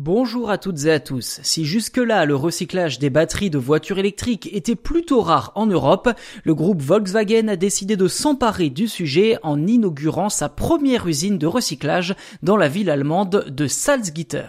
Bonjour à toutes et à tous. Si jusque-là le recyclage des batteries de voitures électriques était plutôt rare en Europe, le groupe Volkswagen a décidé de s'emparer du sujet en inaugurant sa première usine de recyclage dans la ville allemande de Salzgitter.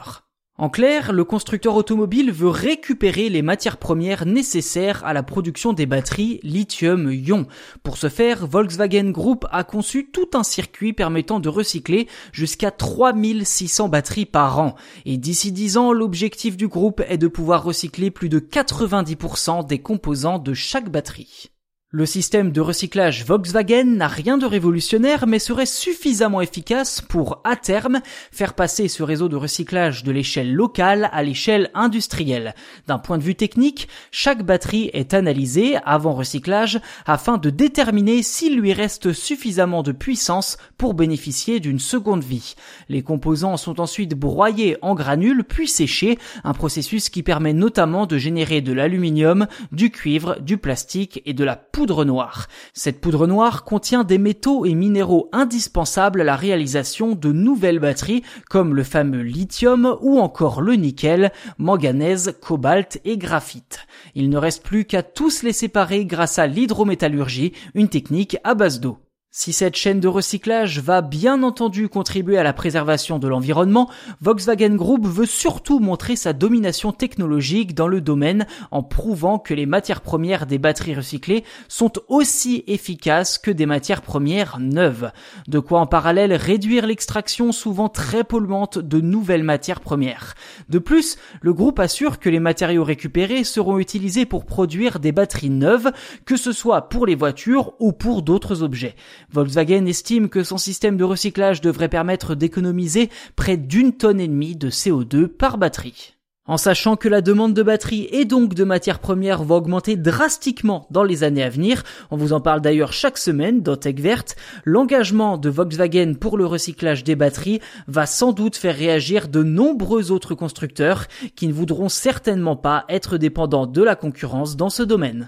En clair, le constructeur automobile veut récupérer les matières premières nécessaires à la production des batteries lithium-ion. Pour ce faire, Volkswagen Group a conçu tout un circuit permettant de recycler jusqu'à 3600 batteries par an. Et d'ici 10 ans, l'objectif du groupe est de pouvoir recycler plus de 90% des composants de chaque batterie. Le système de recyclage Volkswagen n'a rien de révolutionnaire mais serait suffisamment efficace pour, à terme, faire passer ce réseau de recyclage de l'échelle locale à l'échelle industrielle. D'un point de vue technique, chaque batterie est analysée avant recyclage afin de déterminer s'il lui reste suffisamment de puissance pour bénéficier d'une seconde vie. Les composants sont ensuite broyés en granules puis séchés, un processus qui permet notamment de générer de l'aluminium, du cuivre, du plastique et de la poudre noire. Cette poudre noire contient des métaux et minéraux indispensables à la réalisation de nouvelles batteries comme le fameux lithium ou encore le nickel, manganèse, cobalt et graphite. Il ne reste plus qu'à tous les séparer grâce à l'hydrométallurgie, une technique à base d'eau. Si cette chaîne de recyclage va bien entendu contribuer à la préservation de l'environnement, Volkswagen Group veut surtout montrer sa domination technologique dans le domaine en prouvant que les matières premières des batteries recyclées sont aussi efficaces que des matières premières neuves. De quoi en parallèle réduire l'extraction souvent très polluante de nouvelles matières premières. De plus, le groupe assure que les matériaux récupérés seront utilisés pour produire des batteries neuves, que ce soit pour les voitures ou pour d'autres objets. Volkswagen estime que son système de recyclage devrait permettre d'économiser près d'une tonne et demie de CO2 par batterie. En sachant que la demande de batterie et donc de matières premières va augmenter drastiquement dans les années à venir, on vous en parle d'ailleurs chaque semaine dans Tech Verte, l'engagement de Volkswagen pour le recyclage des batteries va sans doute faire réagir de nombreux autres constructeurs qui ne voudront certainement pas être dépendants de la concurrence dans ce domaine.